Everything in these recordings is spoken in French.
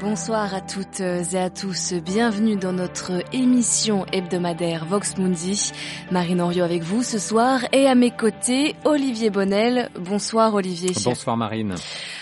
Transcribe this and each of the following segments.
Bonsoir à toutes et à tous. Bienvenue dans notre émission hebdomadaire Vox Mundi. Marine Henriot avec vous ce soir et à mes côtés Olivier Bonnel. Bonsoir Olivier. Bonsoir Marine.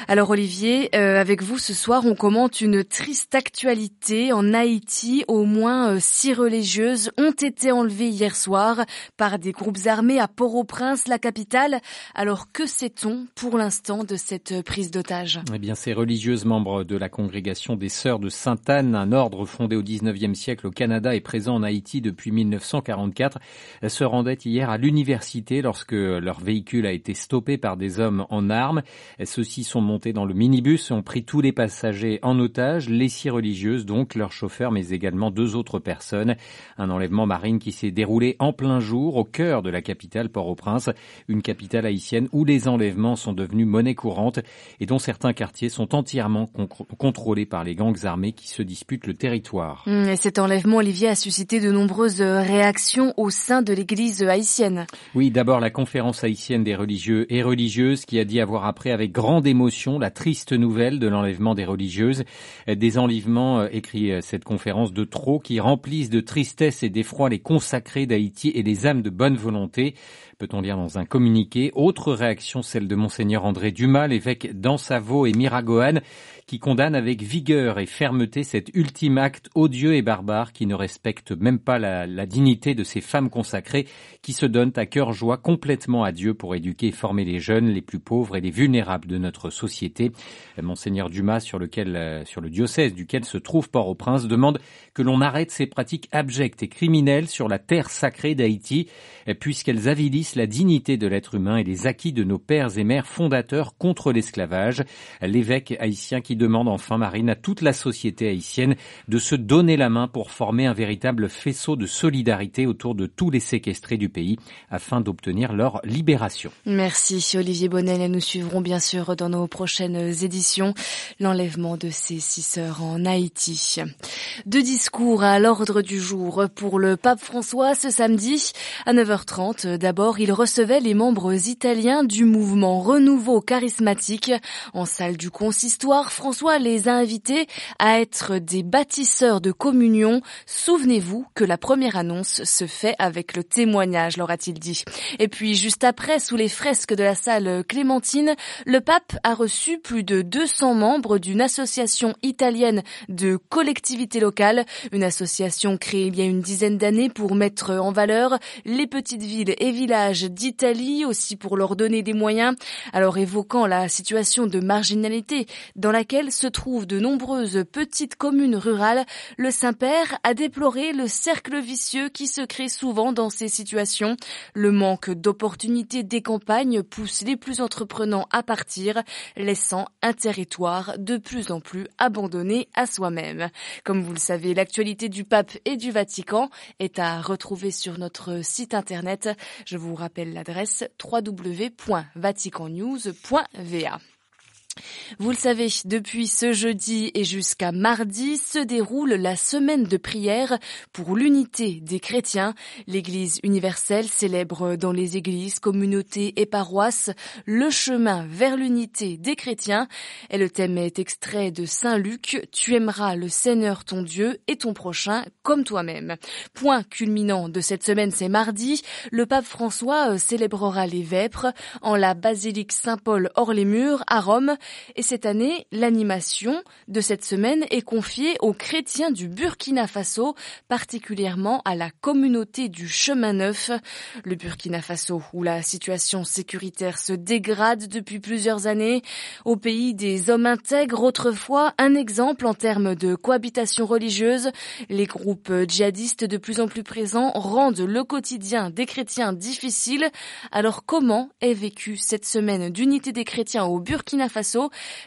Alors Olivier, euh, avec vous ce soir, on commente une triste actualité en Haïti. Au moins euh, six religieuses ont été enlevées hier soir par des groupes armés à Port-au-Prince, la capitale. Alors que sait-on pour l'instant de cette prise d'otage? Eh bien, ces religieuses membres de la congrégation des Sœurs de Sainte-Anne, un ordre fondé au XIXe siècle au Canada et présent en Haïti depuis 1944, se rendaient hier à l'université lorsque leur véhicule a été stoppé par des hommes en armes. Ceux-ci sont montés dans le minibus et ont pris tous les passagers en otage, les six religieuses donc, leur chauffeur, mais également deux autres personnes. Un enlèvement marine qui s'est déroulé en plein jour au cœur de la capitale Port-au-Prince, une capitale haïtienne où les enlèvements sont devenus monnaie courante et dont certains quartiers sont entièrement contrôlés par les gangs armés qui se disputent le territoire. Hum, et cet enlèvement, Olivier, a suscité de nombreuses réactions au sein de l'église haïtienne. Oui, d'abord la conférence haïtienne des religieux et religieuses qui a dit avoir appris avec grande émotion la triste nouvelle de l'enlèvement des religieuses. Des enlèvements, euh, écrit euh, cette conférence, de trop qui remplissent de tristesse et d'effroi les consacrés d'Haïti et les âmes de bonne volonté peut-on lire dans un communiqué. Autre réaction, celle de Monseigneur André Dumas, l'évêque d'Ansavo et Miragoane, qui condamne avec vigueur et fermeté cet ultime acte odieux et barbare qui ne respecte même pas la, la dignité de ces femmes consacrées qui se donnent à cœur joie complètement à Dieu pour éduquer et former les jeunes, les plus pauvres et les vulnérables de notre société. Monseigneur Dumas, sur lequel, euh, sur le diocèse duquel se trouve Port-au-Prince, demande que l'on arrête ces pratiques abjectes et criminelles sur la terre sacrée d'Haïti, puisqu'elles avilissent la dignité de l'être humain et les acquis de nos pères et mères fondateurs contre l'esclavage. L'évêque haïtien qui demande enfin, Marine, à toute la société haïtienne de se donner la main pour former un véritable faisceau de solidarité autour de tous les séquestrés du pays afin d'obtenir leur libération. Merci Olivier Bonnel et nous suivrons bien sûr dans nos prochaines éditions l'enlèvement de ces six sœurs en Haïti. Deux discours à l'ordre du jour pour le pape François ce samedi à 9h30. D'abord, il recevait les membres italiens du mouvement Renouveau charismatique. En salle du consistoire, François les a invités à être des bâtisseurs de communion. Souvenez-vous que la première annonce se fait avec le témoignage, leur a-t-il dit. Et puis, juste après, sous les fresques de la salle Clémentine, le pape a reçu plus de 200 membres d'une association italienne de collectivités locales, une association créée il y a une dizaine d'années pour mettre en valeur les petites villes et villages d'Italie aussi pour leur donner des moyens. Alors évoquant la situation de marginalité dans laquelle se trouvent de nombreuses petites communes rurales, le Saint-Père a déploré le cercle vicieux qui se crée souvent dans ces situations. Le manque d'opportunités des campagnes pousse les plus entreprenants à partir, laissant un territoire de plus en plus abandonné à soi-même. Comme vous le savez, l'actualité du pape et du Vatican est à retrouver sur notre site internet. Je vous rappelle l'adresse www.vaticannews.va. Vous le savez, depuis ce jeudi et jusqu'à mardi se déroule la semaine de prière pour l'unité des chrétiens. L'Église universelle célèbre dans les églises, communautés et paroisses le chemin vers l'unité des chrétiens. Et le thème est extrait de Saint Luc, Tu aimeras le Seigneur ton Dieu et ton prochain comme toi-même. Point culminant de cette semaine, c'est mardi. Le pape François euh, célébrera les vêpres en la basilique Saint-Paul hors les murs à Rome. Et cette année, l'animation de cette semaine est confiée aux chrétiens du Burkina Faso, particulièrement à la communauté du Chemin Neuf. Le Burkina Faso, où la situation sécuritaire se dégrade depuis plusieurs années, au pays des hommes intègres autrefois, un exemple en termes de cohabitation religieuse. Les groupes djihadistes de plus en plus présents rendent le quotidien des chrétiens difficile. Alors comment est vécue cette semaine d'unité des chrétiens au Burkina Faso?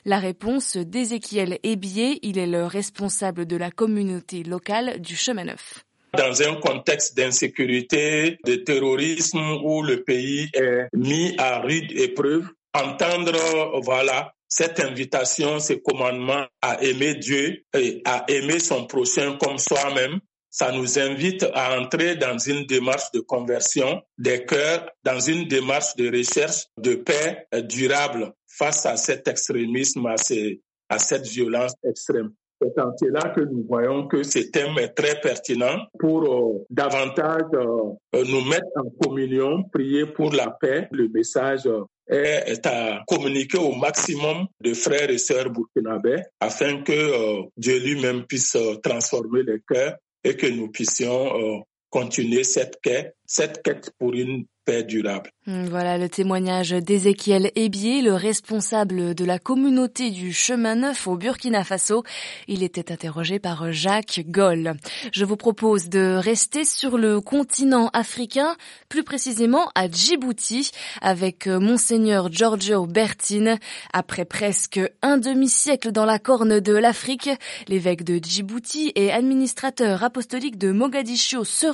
La réponse d'Ézéchiel Ebier, il est le responsable de la communauté locale du Chemin Neuf. Dans un contexte d'insécurité, de terrorisme où le pays est mis à rude épreuve, entendre, voilà, cette invitation, ces commandements à aimer Dieu et à aimer son prochain comme soi-même, ça nous invite à entrer dans une démarche de conversion des cœurs, dans une démarche de recherche de paix durable face à cet extrémisme, à, cette violence extrême. C'est en cela que nous voyons que ce thème est très pertinent pour euh, davantage euh, nous mettre en communion, prier pour la paix. Le message euh, est, à communiquer au maximum de frères et sœurs burkinabés afin que Dieu lui-même puisse transformer les cœurs et que nous puissions continuer cette quête, cette quête pour une paix durable. Hmm, voilà le témoignage d'Ézéchiel Ebier, le responsable de la communauté du chemin neuf au Burkina Faso. Il était interrogé par Jacques Goll. Je vous propose de rester sur le continent africain, plus précisément à Djibouti, avec Monseigneur Giorgio Bertin. Après presque un demi-siècle dans la corne de l'Afrique, l'évêque de Djibouti et administrateur apostolique de Mogadiscio se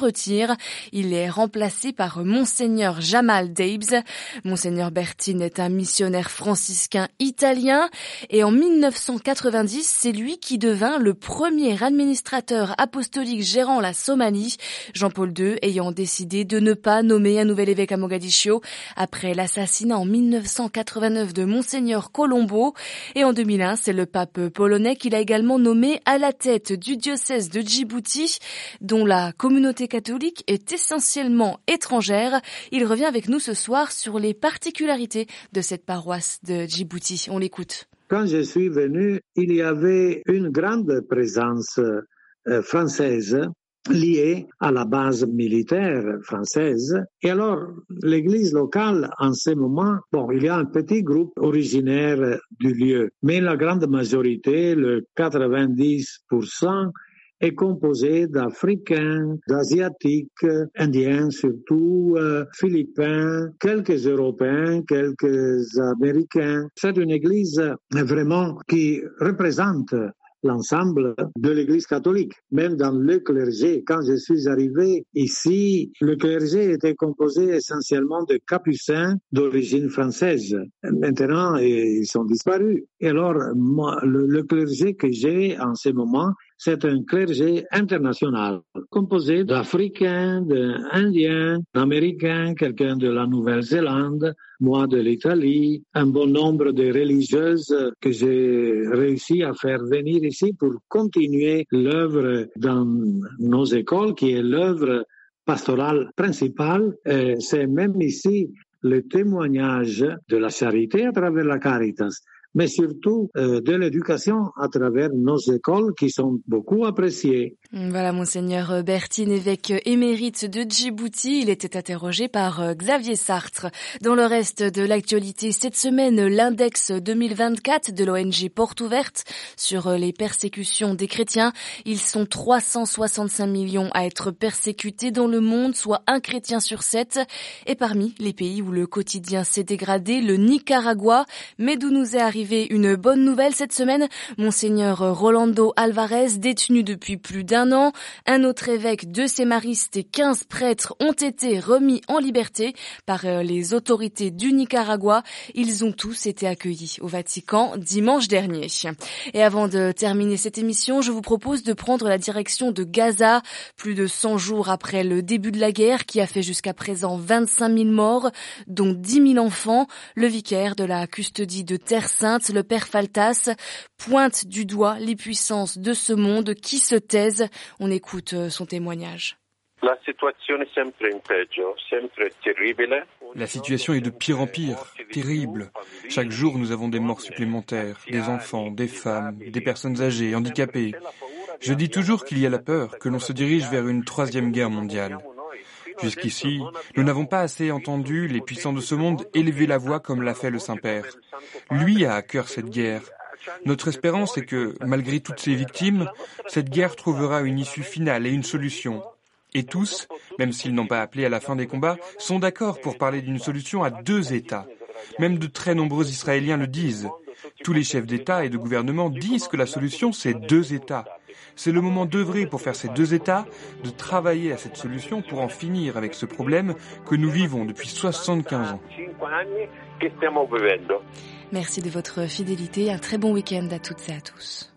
Il est remplacé par Monseigneur Jamal Monseigneur Bertin est un missionnaire franciscain italien. Et en 1990, c'est lui qui devint le premier administrateur apostolique gérant la Somalie, Jean-Paul II ayant décidé de ne pas nommer un nouvel évêque à Mogadiscio après l'assassinat en 1989 de Monseigneur Colombo. Et en 2001, c'est le pape polonais qu'il a également nommé à la tête du diocèse de Djibouti dont la communauté catholique est essentiellement étrangère. Il revient avec nous ce soir sur les particularités de cette paroisse de Djibouti. On l'écoute. Quand je suis venu, il y avait une grande présence euh, française liée à la base militaire française. Et alors, l'église locale, en ce moment, bon, il y a un petit groupe originaire du lieu, mais la grande majorité, le 90%, est composé d'Africains, d'Asiatiques, Indiens surtout, euh, Philippins, quelques Européens, quelques Américains. C'est une église vraiment qui représente l'ensemble de l'Église catholique, même dans le clergé. Quand je suis arrivé ici, le clergé était composé essentiellement de capucins d'origine française. Maintenant, ils sont disparus. Et alors, moi, le clergé que j'ai en ce moment, c'est un clergé international composé d'Africains, d'Indiens, d'Américains, quelqu'un de la Nouvelle-Zélande, moi de l'Italie, un bon nombre de religieuses que j'ai réussi à faire venir ici pour continuer l'œuvre dans nos écoles, qui est l'œuvre pastorale principale. C'est même ici le témoignage de la charité à travers la Caritas mais surtout euh, de l'éducation à travers nos écoles qui sont beaucoup appréciées. Voilà, monseigneur Bertin, évêque émérite de Djibouti, il était interrogé par euh, Xavier Sartre. Dans le reste de l'actualité, cette semaine, l'index 2024 de l'ONG Porte Ouverte sur euh, les persécutions des chrétiens. Ils sont 365 millions à être persécutés dans le monde, soit un chrétien sur sept. Et parmi les pays où le quotidien s'est dégradé, le Nicaragua, mais d'où nous est arrivé une bonne nouvelle cette semaine? Monseigneur Rolando Alvarez, détenu depuis plus d'un an. Un autre évêque, deux sémaristes et quinze prêtres ont été remis en liberté par euh, les autorités du Nicaragua. Ils ont tous été accueillis au Vatican dimanche dernier. Et avant de terminer cette émission, je vous propose de prendre la direction de Gaza, plus de 100 jours après le début de la guerre qui a fait jusqu'à présent 25 000 morts, dont 10 000 enfants. Le vicaire de la custodie de Terre Sainte le père Faltas, pointe du doigt les puissances de ce monde qui se taisent. On écoute euh, son témoignage. La situation est de pire en pire, terrible. Chaque jour, nous avons des morts supplémentaires, des enfants, des femmes, des personnes âgées, handicapées. Je dis toujours qu'il y a la peur, que l'on se dirige vers une troisième guerre mondiale. Jusqu'ici, nous n'avons pas assez entendu les puissants de ce monde élever la voix comme l'a fait le Saint-Père. Lui a à cœur cette guerre. Notre espérance est que, malgré toutes ces victimes, cette guerre trouvera une issue finale et une solution. Et tous, même s'ils n'ont pas appelé à la fin des combats, sont d'accord pour parler d'une solution à deux États. Même de très nombreux Israéliens le disent. Tous les chefs d'État et de gouvernement disent que la solution, c'est deux États. C'est le moment d'œuvrer pour faire ces deux États, de travailler à cette solution pour en finir avec ce problème que nous vivons depuis 75 ans. Merci de votre fidélité. Un très bon week-end à toutes et à tous.